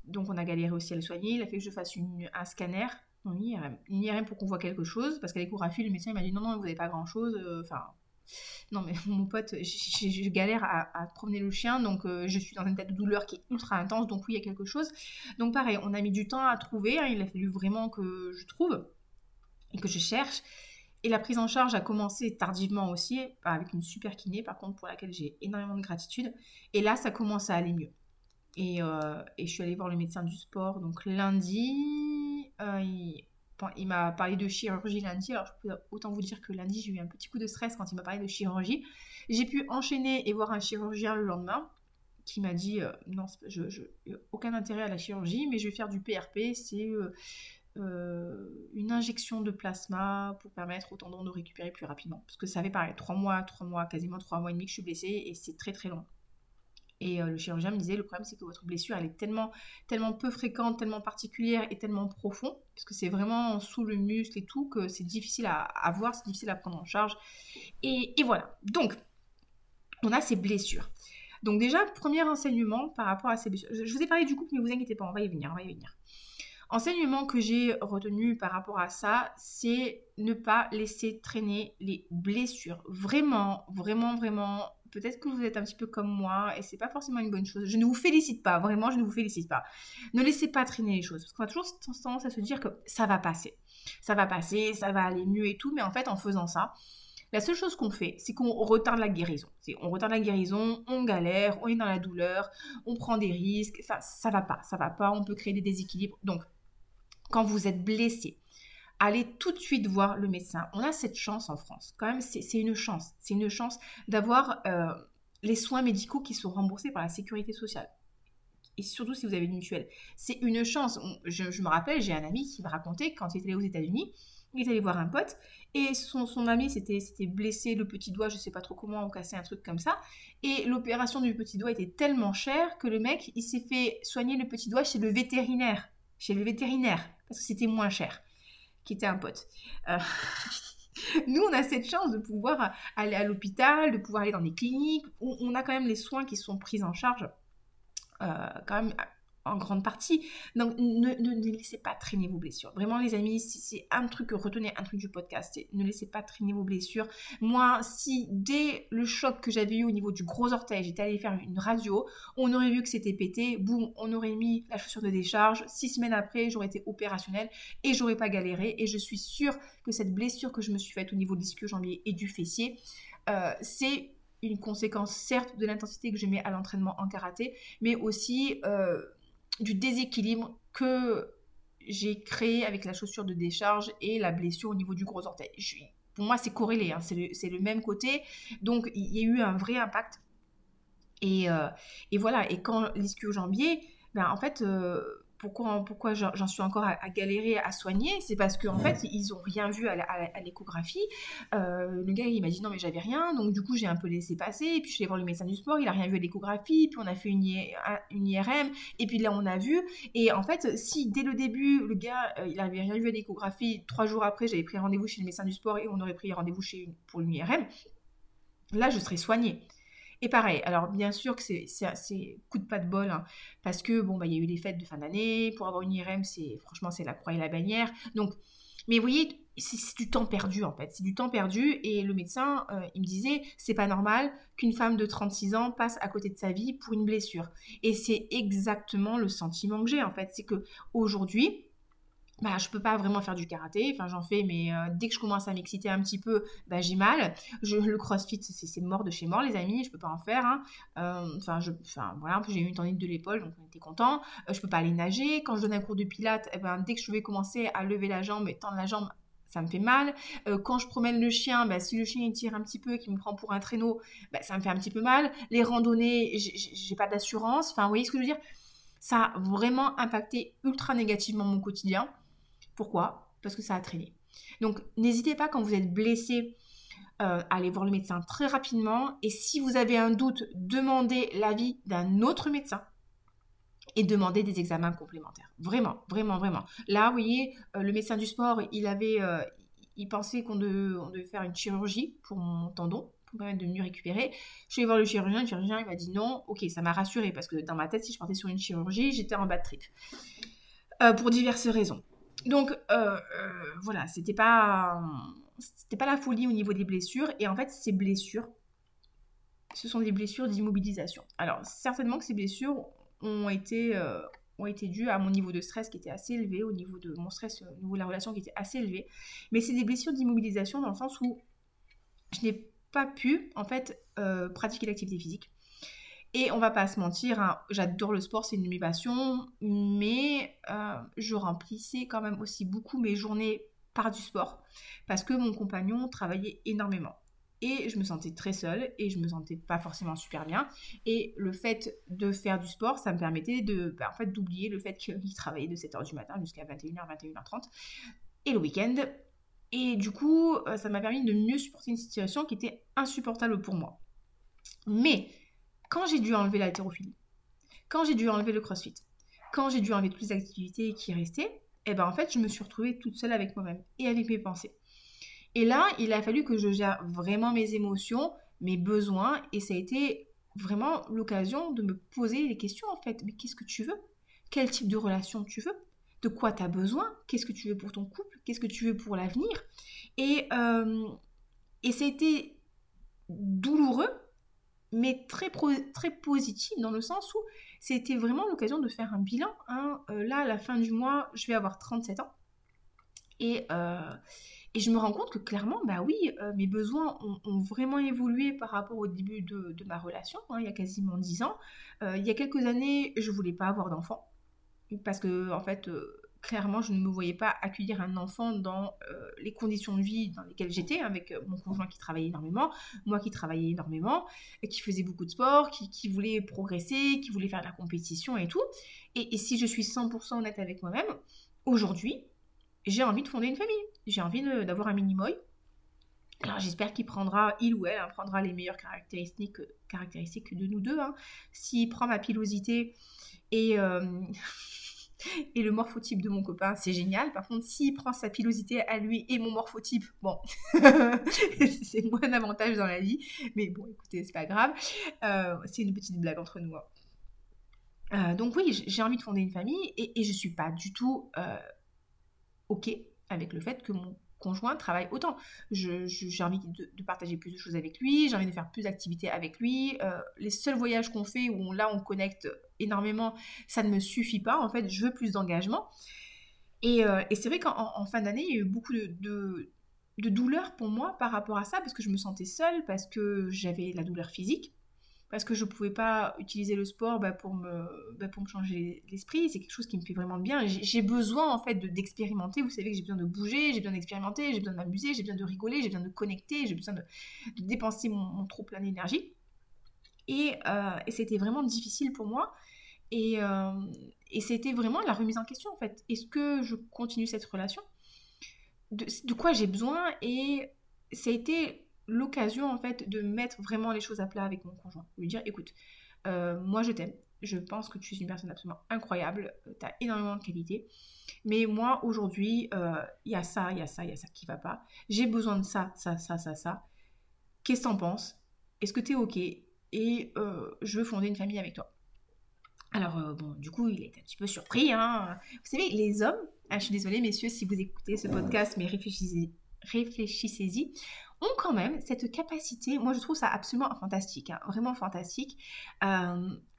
donc on a galéré aussi à le soigner. Il a fait que je fasse un scanner une IRM. Une IRM pour qu'on voit quelque chose, parce qu'à l'échographie, le médecin m'a dit non, non, vous n'avez pas grand-chose. Enfin, non, mais (laughs) mon pote, je, galère à, promener le chien, donc euh, je suis dans une tête de douleur qui est ultra intense, donc oui, il y a quelque chose. Donc pareil, on a mis du temps à trouver, hein, il a fallu vraiment que je trouve et que je cherche. Et la prise en charge a commencé tardivement aussi, avec une super kiné, par contre, pour laquelle j'ai énormément de gratitude. Et là, ça commence à aller mieux. Et, euh, et je suis allée voir le médecin du sport, donc lundi, euh, il, m'a parlé de chirurgie lundi, alors je peux autant vous dire que lundi j'ai eu un petit coup de stress quand il m'a parlé de chirurgie. J'ai pu enchaîner et voir un chirurgien le lendemain qui m'a dit euh, non, je, aucun intérêt à la chirurgie, mais je vais faire du PRP, c'est euh, une injection de plasma pour permettre au tendon de récupérer plus rapidement. Parce que ça fait pareil, 3 mois, 3 mois, quasiment 3 mois et demi que je suis blessée et c'est très très long. Et euh, le chirurgien me disait, le problème c'est que votre blessure, elle est tellement, tellement peu fréquente, tellement particulière et tellement profond, parce que c'est vraiment sous le muscle et tout, que c'est difficile à, voir, c'est difficile à prendre en charge. Et, voilà. Donc, on a ces blessures. Donc déjà, premier enseignement par rapport à ces blessures. Je, vous ai parlé du couple, mais vous inquiétez pas, on va y venir, on va y venir. Enseignement que j'ai retenu par rapport à ça, c'est ne pas laisser traîner les blessures. Vraiment, vraiment, vraiment, peut-être que vous êtes un petit peu comme moi et c'est pas forcément une bonne chose. Je ne vous félicite pas, vraiment, je ne vous félicite pas. Ne laissez pas traîner les choses parce qu'on a toujours tendance à se dire que ça va passer. Ça va passer, ça va aller mieux et tout, mais en fait, en faisant ça, la seule chose qu'on fait, c'est qu'on retarde la guérison. On retarde la guérison, on galère, on est dans la douleur, on prend des risques, ça, ça va pas, ça va pas, on peut créer des déséquilibres. Donc, quand vous êtes blessé, allez tout de suite voir le médecin. On a cette chance en France. Quand même, c'est une chance. C'est une chance d'avoir euh, les soins médicaux qui sont remboursés par la sécurité sociale. Et surtout si vous avez une mutuelle. C'est une chance. je, me rappelle, j'ai un ami qui me racontait quand il était allé aux États-Unis, il est allé voir un pote et son, ami s'était blessé le petit doigt, je sais pas trop comment, ou cassé un truc comme ça. Et l'opération du petit doigt était tellement chère que le mec, il s'est fait soigner le petit doigt chez le vétérinaire. Chez le vétérinaire, parce que c'était moins cher qui était un pote. Euh, (laughs) nous, on a cette chance de pouvoir aller à l'hôpital, de pouvoir aller dans des cliniques. On, a quand même les soins qui sont pris en charge euh, quand même en grande partie. Donc ne, laissez pas traîner vos blessures. Vraiment les amis, si c'est un truc, retenez un truc du podcast, c'est ne laissez pas traîner vos blessures. Moi, si dès le choc que j'avais eu au niveau du gros orteil, j'étais allée faire une radio, on aurait vu que c'était pété, boum, on aurait mis la chaussure de décharge, six semaines après, j'aurais été opérationnelle et j'aurais pas galéré. Et je suis sûre que cette blessure que je me suis faite au niveau de l'ischio-jambier et du fessier, euh, c'est une conséquence certes de l'intensité que je mets à l'entraînement en karaté, mais aussi euh, du déséquilibre que j'ai créé avec la chaussure de décharge et la blessure au niveau du gros orteil. pour moi, c'est corrélé, hein, c'est le, même côté. Donc, il y a eu un vrai impact. Et, euh, voilà, et quand l'ischio-jambier, ben, en fait, euh, pourquoi, pourquoi j'en suis encore à, galérer à soigner C'est parce qu'en en fait, ils n'ont rien vu à l'échographie. Euh, le gars, il m'a dit non, mais j'avais rien. Donc, du coup, j'ai un peu laissé passer. Et puis, je suis allée voir le médecin du sport. Il n'a rien vu à l'échographie. Puis, on a fait une, une, IRM. Et puis, là, on a vu. Et en fait, si dès le début, le gars, euh, il n'avait rien vu à l'échographie, trois jours après, j'avais pris rendez-vous chez le médecin du sport et on aurait pris rendez-vous chez, pour une IRM, là, je serais soignée. Et pareil, alors bien sûr que c'est coup de pas de bol, hein, parce que bon, bah, il y a eu les fêtes de fin d'année, pour avoir une IRM, franchement, c'est la croix et la bannière. Donc, mais vous voyez, c'est du temps perdu en fait, c'est du temps perdu. Et le médecin, euh, il me disait, c'est pas normal qu'une femme de 36 ans passe à côté de sa vie pour une blessure. Et c'est exactement le sentiment que j'ai en fait, c'est que aujourd'hui, bah, je peux pas vraiment faire du karaté. Enfin, j'en fais, mais euh, dès que je commence à m'exciter un petit peu, bah, j'ai mal. Je, le crossfit, c'est mort de chez mort, les amis. Je peux pas en faire. Hein. Euh, enfin, voilà, j'ai eu une tendinite de l'épaule, donc on était content. Euh, je peux pas aller nager. Quand je donne un cours de pilates, eh ben, dès que je vais commencer à lever la jambe et tendre la jambe, ça me fait mal. quand je promène le chien, bah, si le chien il tire un petit peu, qui me prend pour un traîneau, bah, ça me fait un petit peu mal. Les randonnées, j'ai pas d'assurance. Enfin, vous voyez ce que je veux dire? Ça a vraiment impacté ultra négativement mon quotidien. Pourquoi? Parce que ça a traîné. Donc n'hésitez pas quand vous êtes blessé euh, à aller voir le médecin très rapidement. Et si vous avez un doute, demandez l'avis d'un autre médecin et demandez des examens complémentaires. Vraiment, vraiment, vraiment. Là, vous voyez, euh, le médecin du sport, il avait, euh, il pensait qu'on devait, faire une chirurgie pour mon tendon pour me permettre de mieux récupérer. Je suis allée voir le chirurgien, le chirurgien il m'a dit non, ok, ça m'a rassuré parce que dans ma tête, si je partais sur une chirurgie, j'étais en bas de trip. pour diverses raisons. Donc euh, euh, voilà, c'était pas c'était pas la folie au niveau des blessures. Et en fait ces blessures ce sont des blessures d'immobilisation. Alors certainement que ces blessures ont été euh, ont été dues à mon niveau de stress qui était assez élevé, au niveau de mon stress, au niveau de la relation qui était assez élevé, mais c'est des blessures d'immobilisation dans le sens où je n'ai pas pu en fait pratiquer l'activité physique et on va pas se mentir, hein, j'adore le sport, c'est une de mes passions, mais euh, je remplissais quand même aussi beaucoup mes journées par du sport parce que mon compagnon travaillait énormément. Et je me sentais très seule et je me sentais pas forcément super bien. Et le fait de faire du sport, ça me permettait de, bah, en fait, d'oublier le fait qu'il travaillait de 7h du matin jusqu'à 21h, 21h30 et le week-end. Et du coup, euh, ça m'a permis de mieux supporter une situation qui était insupportable pour moi. Mais quand j'ai dû enlever l'haltérophilie, quand j'ai dû enlever le crossfit, quand j'ai dû enlever toutes les activités qui restaient, eh ben en fait, je me suis retrouvée toute seule avec moi-même et avec mes pensées. Et là, il a fallu que je gère vraiment mes émotions, mes besoins, et ça a été vraiment l'occasion de me poser les questions en fait. Mais qu'est-ce que tu veux? Quel type de relation tu veux? De quoi tu as besoin? Qu'est-ce que tu veux pour ton couple? Qu'est-ce que tu veux pour l'avenir? Et, euh, et été douloureux mais très, très positif dans le sens où c'était vraiment l'occasion de faire un bilan. Hein. Euh, là, à la fin du mois, je vais avoir 37 ans. Et, euh, et je me rends compte que clairement, bah oui, euh, mes besoins ont, vraiment évolué par rapport au début de, de ma relation, hein, il y a quasiment 10 ans. il y a quelques années, je voulais pas avoir d'enfant. Parce que, en fait, clairement, je ne me voyais pas accueillir un enfant dans euh, les conditions de vie dans lesquelles j'étais, avec euh, mon conjoint qui travaillait énormément, moi qui travaillais énormément, qui faisait beaucoup de sport, qui, voulait progresser, qui voulait faire de la compétition et tout. Et, si je suis 100% honnête avec moi-même, aujourd'hui, j'ai envie de fonder une famille. J'ai envie d'avoir un mini-moy. Alors j'espère qu'il prendra, il ou elle, hein, prendra les meilleures caractéristiques, caractéristiques de nous deux. Hein. S'il prend ma pilosité et... Euh, (laughs) et le morphotype de mon copain, c'est génial. Par contre, s'il prend sa pilosité à lui et mon morphotype, bon, (laughs) c'est moins d'avantage dans la vie. Mais bon, écoutez, c'est pas grave. Euh, c'est une petite blague entre nous. Hein. Euh, donc oui, j'ai envie de fonder une famille et, et je suis pas du tout euh, ok avec le fait que mon conjoint travaille autant. J'ai envie de, partager plus de choses avec lui, j'ai envie de faire plus d'activités avec lui. Les seuls voyages qu'on fait où là on connecte énormément, ça ne me suffit pas. En fait, je veux plus d'engagement. Et, euh, c'est vrai qu'en fin d'année, il y a eu beaucoup de, de, de pour moi par rapport à ça, parce que je me sentais seule, parce que j'avais la douleur physique parce que je ne pouvais pas utiliser le sport bah, pour, me, bah, pour me changer l'esprit. C'est quelque chose qui me fait vraiment bien. J'ai besoin en fait d'expérimenter. Vous savez que j'ai besoin de bouger, j'ai besoin d'expérimenter, j'ai besoin de m'amuser, j'ai besoin de rigoler, j'ai besoin de connecter, j'ai besoin de, dépenser mon, trop plein d'énergie. Et, euh, et c'était vraiment difficile pour moi. Et, euh, et c'était vraiment la remise en question en fait. Est-ce que je continue cette relation? De, quoi j'ai besoin? Et ça a été l'occasion en fait de mettre vraiment les choses à plat avec mon conjoint. Lui dire écoute, euh, moi je t'aime, je pense que tu es une personne absolument incroyable, euh, tu as énormément de qualités. Mais moi, aujourd'hui, il y a ça, il y a ça, il y a ça qui va pas. J'ai besoin de ça, ça, ça, ça, ça. Qu'est-ce que t'en penses? Est-ce que tu es OK? Et je veux fonder une famille avec toi. Alors, bon, du coup, il est un petit peu surpris. Hein. Vous savez, les hommes, ah, je suis désolée, messieurs, si vous écoutez ce podcast, mais réfléchissez-y, réfléchissez-y, ont quand même cette capacité, moi je trouve ça absolument fantastique, hein, vraiment fantastique, à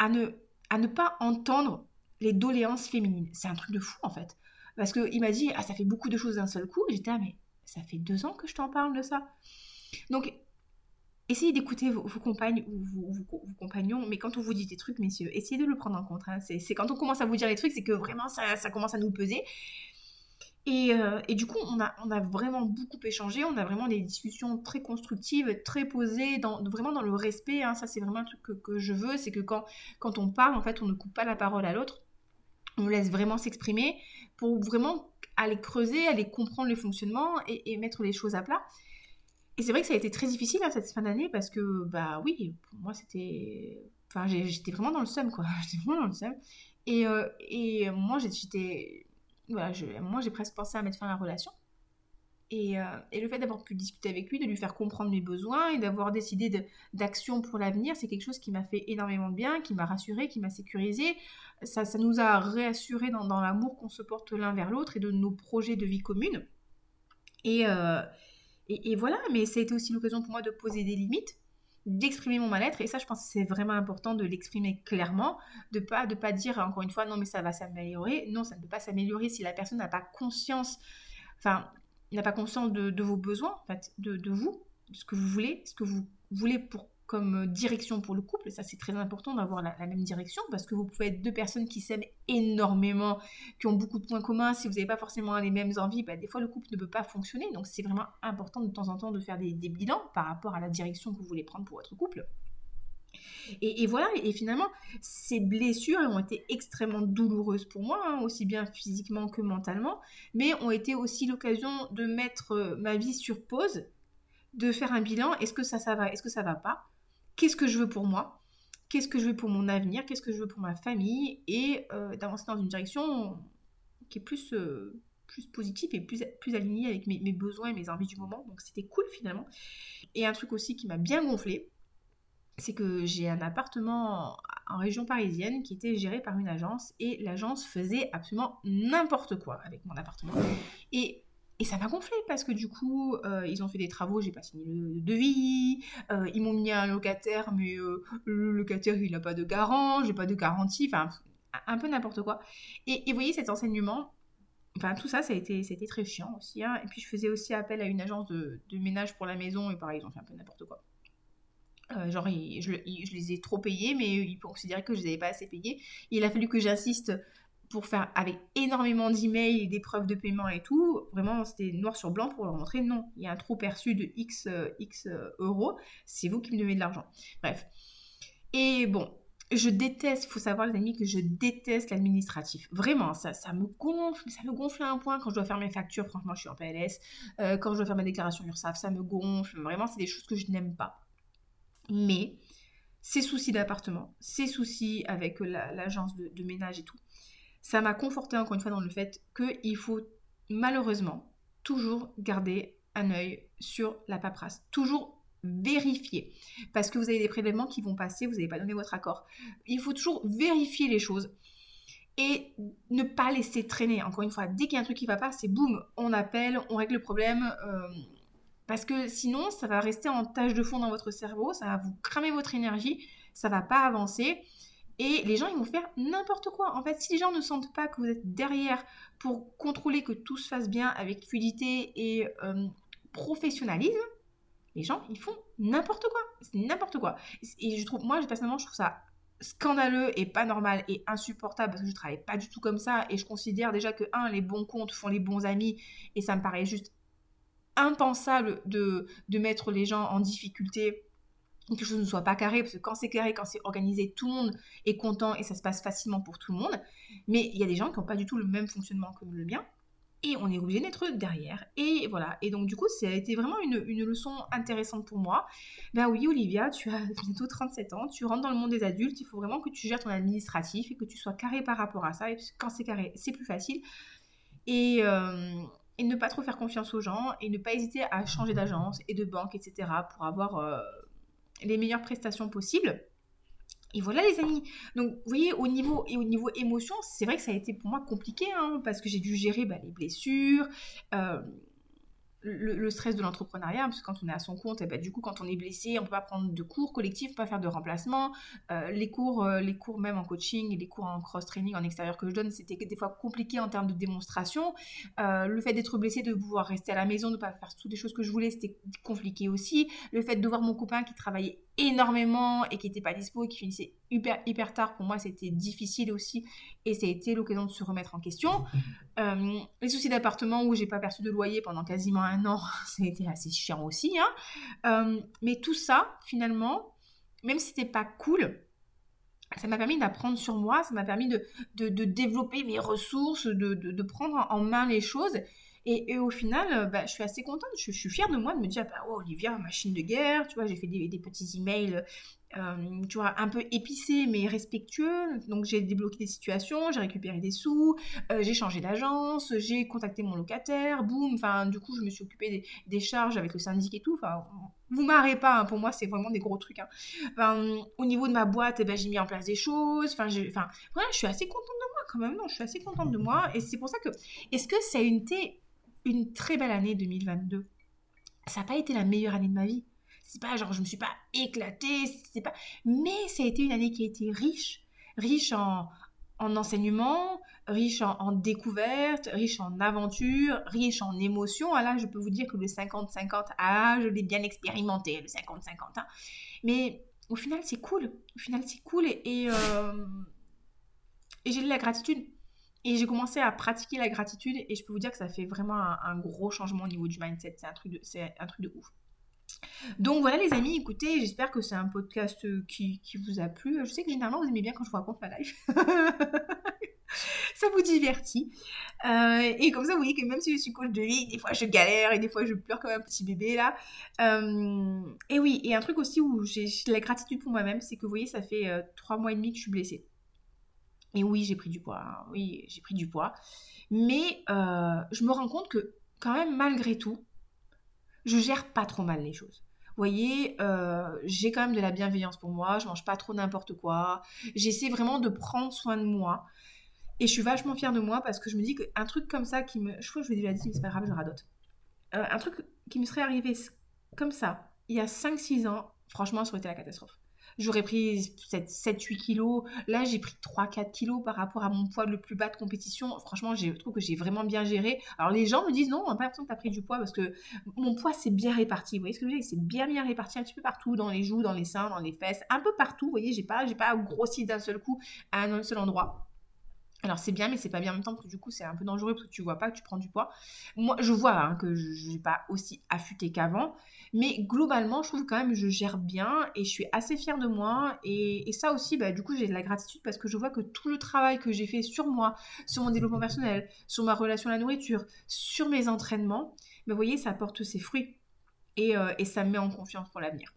ne à ne pas entendre les doléances féminines. C'est un truc de fou en fait. Parce qu'il m'a dit, ah ça fait beaucoup de choses d'un seul coup. J'étais, ah mais ça fait deux ans que je t'en parle de ça. Donc, essayez d'écouter vos, compagnes ou vos, compagnons, mais quand on vous dit des trucs, messieurs, essayez de le prendre en compte. Hein. C'est quand on commence à vous dire les trucs, c'est que vraiment ça, commence à nous peser. Euh, et, du coup, on a, vraiment beaucoup échangé, on a vraiment des discussions très constructives, très posées, dans, vraiment dans le respect. Hein. Ça, c'est vraiment un truc que, je veux, c'est que quand, quand on parle, en fait, on ne coupe pas la parole à l'autre, on laisse vraiment s'exprimer pour vraiment aller creuser, aller comprendre le fonctionnement et, mettre les choses à plat. Et c'est vrai que ça a été très difficile hein, cette fin d'année parce que, bah oui, pour moi, c'était. Enfin, j'étais vraiment dans le seum, quoi. (laughs) J'étais vraiment dans le seum. Et, euh, et moi, j'étais moi j'ai presque pensé à mettre fin à la relation. Et, euh, et le fait d'avoir pu discuter avec lui, de lui faire comprendre mes besoins et d'avoir décidé d'action pour l'avenir, c'est quelque chose qui m'a fait énormément de bien, qui m'a rassuré, qui m'a sécurisé. Ça, ça nous a réassuré dans, dans l'amour qu'on se porte l'un vers l'autre et de nos projets de vie commune. Et, euh, et, voilà, mais ça a été aussi l'occasion pour moi de poser des limites d'exprimer mon mal-être. Et ça je pense que c'est vraiment important de l'exprimer clairement de pas de pas dire encore une fois non mais ça va s'améliorer. Non ça ne peut pas s'améliorer si la personne n'a pas conscience enfin n'a pas conscience de, vos besoins en fait de, de, vous de ce que vous voulez ce que vous voulez pour comme euh, direction pour le couple. Ça, c'est très important d'avoir la, même direction parce que vous pouvez être deux personnes qui s'aiment énormément, qui ont beaucoup de points communs. Si vous n'avez pas forcément les mêmes envies, bah, des fois, le couple ne peut pas fonctionner. Donc, c'est vraiment important de temps en temps de faire des, bilans par rapport à la direction que vous voulez prendre pour votre couple. Et, voilà, et finalement, ces blessures ont été extrêmement douloureuses pour moi, hein, aussi bien physiquement que mentalement, mais ont été aussi l'occasion de mettre euh, ma vie sur pause, de faire un bilan, est-ce que ça, ça va, est-ce que ça va pas, qu'est-ce que je veux pour moi, qu'est-ce que je veux pour mon avenir, qu'est-ce que je veux pour ma famille, et euh, d'avancer dans une direction qui est plus, euh, plus positive et plus, plus alignée avec mes, besoins et mes envies du moment. Donc c'était cool finalement. Et un truc aussi qui m'a bien gonflé, c'est que j'ai un appartement en région parisienne qui était géré par une agence et l'agence faisait absolument n'importe quoi avec mon appartement. Et et ça m'a gonflé parce que du coup, euh, ils ont fait des travaux, j'ai pas signé le devis, euh, ils m'ont mis un locataire, mais euh, le locataire il n'a pas de garant, j'ai pas de garantie, enfin un peu n'importe quoi. Et, vous voyez cet enseignement, enfin tout ça, ça a été, très chiant aussi. Hein. Et puis je faisais aussi appel à une agence de, ménage pour la maison et pareil, ils ont fait un peu n'importe quoi. genre, je, je, les ai trop payés, mais ils considéraient que je les avais pas assez payés. Il a fallu que j'insiste pour faire avec énormément d'emails et des preuves de paiement et tout. Vraiment, c'était noir sur blanc pour leur montrer non, il y a un trop perçu de X, euh, euh, euros, c'est vous qui me devez de l'argent. Bref. Et bon, je déteste, il faut savoir les amis que je déteste l'administratif. Vraiment, ça, ça me gonfle, ça me gonfle à un point quand je dois faire mes factures, franchement je suis en PLS. Euh, quand je dois faire ma déclaration URSAF, ça me gonfle. Vraiment, c'est des choses que je n'aime pas. Mais ces soucis d'appartement, ces soucis avec l'agence de ménage et tout, ça m'a conforté encore une fois dans le fait qu'il faut malheureusement toujours garder un œil sur la paperasse. Toujours vérifier. Parce que vous avez des prélèvements qui vont passer, vous n'avez pas donné votre accord. Il faut toujours vérifier les choses et ne pas laisser traîner. Encore une fois, dès qu'il y a un truc qui ne va pas, c'est boum, on appelle, on règle le problème. Euh, parce que sinon, ça va rester en tâche de fond dans votre cerveau, ça va vous cramer votre énergie, ça va pas avancer. Et les gens, ils vont faire n'importe quoi. En fait, si les gens ne sentent pas que vous êtes derrière pour contrôler que tout se fasse bien avec fluidité et euh, professionnalisme, les gens, ils font n'importe quoi. C'est n'importe quoi. Et je trouve, moi, personnellement, je trouve ça scandaleux et pas normal et insupportable parce que je travaille pas du tout comme ça et je considère déjà que, un, les bons comptes font les bons amis et ça me paraît juste impensable de, de mettre les gens en difficulté quelque chose ne soit pas carré, parce que quand c'est carré, quand c'est organisé, tout le monde est content et ça se passe facilement pour tout le monde. Mais il y a des gens qui n'ont pas du tout le même fonctionnement que le mien. Et on est obligé d'être derrière. Et voilà. Et donc, du coup, ça a été vraiment une, une, leçon intéressante pour moi. Ben oui, Olivia, tu as (laughs) bientôt 37 ans, tu rentres dans le monde des adultes, il faut vraiment que tu gères ton administratif et que tu sois carré par rapport à ça. Et quand c'est carré, c'est plus facile. Et, euh, et, ne pas trop faire confiance aux gens et ne pas hésiter à changer d'agence et de banque, etc. pour avoir euh, les meilleures prestations possibles. Et voilà les amis. Donc vous voyez au niveau et au niveau émotion, c'est vrai que ça a été pour moi compliqué hein, parce que j'ai dû gérer bah, les blessures, euh, le, stress de l'entrepreneuriat, parce que quand on est à son compte, et bah, du coup, quand on est blessé, on peut pas prendre de cours collectifs, pas faire de remplacement. Euh, les, cours, euh, les cours même en coaching les cours en cross-training en extérieur que je donne, c'était des fois compliqué en termes de démonstration. Euh, le fait d'être blessé, de pouvoir rester à la maison, de ne pas faire toutes les choses que je voulais, c'était compliqué aussi. Le fait de voir mon copain qui travaillait énormément et qui n'était pas dispo et qui finissait hyper, hyper tard, pour moi, c'était difficile aussi. Et ça a été l'occasion de se remettre en question. (laughs) les soucis d'appartement où j'ai pas perçu de loyer pendant quasiment un an, (laughs) ça a été assez chiant aussi. Hein. Euh, mais tout ça, finalement, même si c'était pas cool, ça m'a permis d'apprendre sur moi, ça m'a permis de, de, développer mes ressources, de, de, prendre en main les choses. Et, au final, bah, je suis assez contente, je, suis fière de moi de me dire, bah, oh, Olivia, machine de guerre, tu vois, j'ai fait des, petits emails euh, tu vois, un peu épicé mais respectueux. Donc j'ai débloqué des situations, j'ai récupéré des sous, euh, j'ai changé d'agence, j'ai contacté mon locataire, boum. Enfin, du coup, je me suis occupée des, charges avec le syndic et tout. Vous marrez pas, hein, pour moi, c'est vraiment des gros trucs. Hein. Au niveau de ma boîte, eh ben, j'ai mis en place des choses. Enfin, voilà, je suis assez contente de moi quand même. Non, je suis assez contente de moi. Et c'est pour ça que, est-ce que ça a été une très belle année 2022 Ça n'a pas été la meilleure année de ma vie c'est pas genre je me suis pas éclatée, c'est pas. Mais ça a été une année qui a été riche, riche en, en enseignement, riche en, découverte, riche en aventure, riche en émotions. Ah là, je peux vous dire que le 50-50, ah, je l'ai bien expérimenté, le 50-50. Hein. Mais au final, c'est cool. Au final, c'est cool et, et, euh, et j'ai de la gratitude. Et j'ai commencé à pratiquer la gratitude et je peux vous dire que ça fait vraiment un, gros changement au niveau du mindset. C'est un truc de, ouf. Donc voilà les amis, écoutez, j'espère que c'est un podcast euh, qui, vous a plu. Je sais que généralement vous aimez bien quand je vous raconte ma life. (laughs) ça vous divertit. Euh, et comme ça, vous voyez que même si je suis coach de vie, des fois je galère et des fois je pleure comme un petit bébé là. Euh, et oui, et un truc aussi où j'ai la gratitude pour moi-même, c'est que vous voyez, ça fait trois mois et demi que je suis blessée. Et oui, j'ai pris du poids. Hein. Oui, j'ai pris du poids. Mais je me rends compte que quand même, malgré tout, je gère pas trop mal les choses. Vous voyez, euh, j'ai quand même de la bienveillance pour moi, je mange pas trop n'importe quoi, j'essaie vraiment de prendre soin de moi. Et je suis vachement fière de moi parce que je me dis qu'un truc comme ça qui me... Je crois que je vous l'ai déjà dit, mais c'est pas grave, je radote. Euh, un truc qui me serait arrivé comme ça, il y a 5-6 ans, franchement, ça aurait été la catastrophe j'aurais pris 7-8 kilos. Là, j'ai pris 3-4 kilos par rapport à mon poids le plus bas de compétition. Franchement, je trouve que j'ai vraiment bien géré. Alors, les gens me disent non, on n'a pas l'impression que tu as pris du poids parce que mon poids, c'est bien réparti. Vous voyez ce que je veux dire? C'est bien, bien réparti un petit peu partout, dans les joues, dans les seins, dans les fesses, un peu partout. Vous voyez, j'ai pas, pas grossi d'un seul coup à un seul endroit. Alors c'est bien, mais c'est pas bien en même temps parce que du coup c'est un peu dangereux parce que tu vois pas que tu prends du poids. Moi je vois hein, que je n'ai pas aussi affûté qu'avant, mais globalement je trouve quand même que je gère bien et je suis assez fière de moi. Et, ça aussi, bah, du coup j'ai de la gratitude parce que je vois que tout le travail que j'ai fait sur moi, sur mon développement personnel, sur ma relation à la nourriture, sur mes entraînements, bah, voyez ça porte ses fruits et, euh, ça me met en confiance pour l'avenir.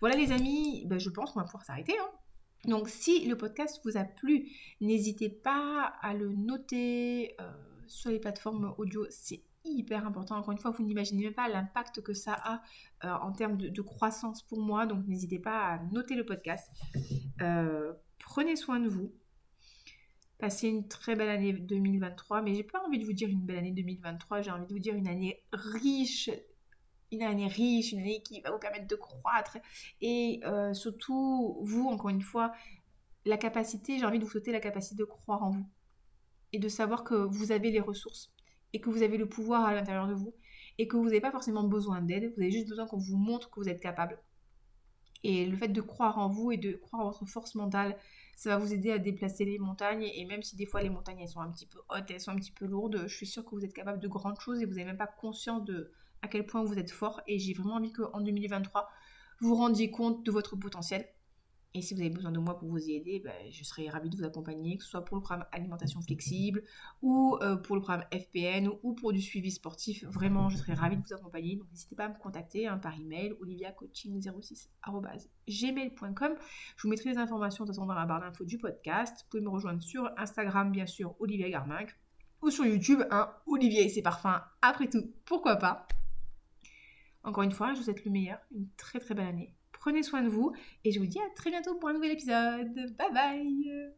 Voilà les amis, bah, je pense qu'on va pouvoir s'arrêter. Hein. Donc si le podcast vous a plu, n'hésitez pas à le noter euh, sur les plateformes audio, c'est hyper important. Encore une fois, vous n'imaginez même pas l'impact que ça a euh, en termes de, croissance pour moi, donc n'hésitez pas à noter le podcast. Euh, prenez soin de vous. Passez une très belle année 2023, mais j'ai pas envie de vous dire une belle année 2023, j'ai envie de vous dire une année riche une année riche, une année qui va vous permettre de croître. Et euh, surtout, vous, encore une fois, la capacité, j'ai envie de vous souhaiter la capacité de croire en vous. Et de savoir que vous avez les ressources. Et que vous avez le pouvoir à l'intérieur de vous. Et que vous n'avez pas forcément besoin d'aide. Vous avez juste besoin qu'on vous montre que vous êtes capable. Et le fait de croire en vous et de croire en votre force mentale, ça va vous aider à déplacer les montagnes. Et même si des fois les montagnes elles sont un petit peu hautes, elles sont un petit peu lourdes, je suis sûre que vous êtes capable de grandes choses et vous n'avez même pas conscience de, à quel point vous êtes fort. Et j'ai vraiment envie qu'en 2023, vous rendiez compte de votre potentiel. Et si vous avez besoin de moi pour vous y aider, ben, je serai ravie de vous accompagner, que ce soit pour le programme alimentation flexible ou euh, pour le programme FPN ou, pour du suivi sportif. Vraiment, je serai ravie de vous accompagner. Donc n'hésitez pas à me contacter hein, par email oliviacoaching06@gmail.com. Je vous mettrai les informations de dans la barre d'infos du podcast. Vous pouvez me rejoindre sur Instagram, bien sûr, Olivia Garminck, ou sur YouTube, hein, Olivier et ses parfums. Après tout, pourquoi pas? Encore une fois, je vous souhaite le meilleur, une très très belle année Prenez soin de vous et je vous dis à très bientôt pour un nouvel épisode. Bye bye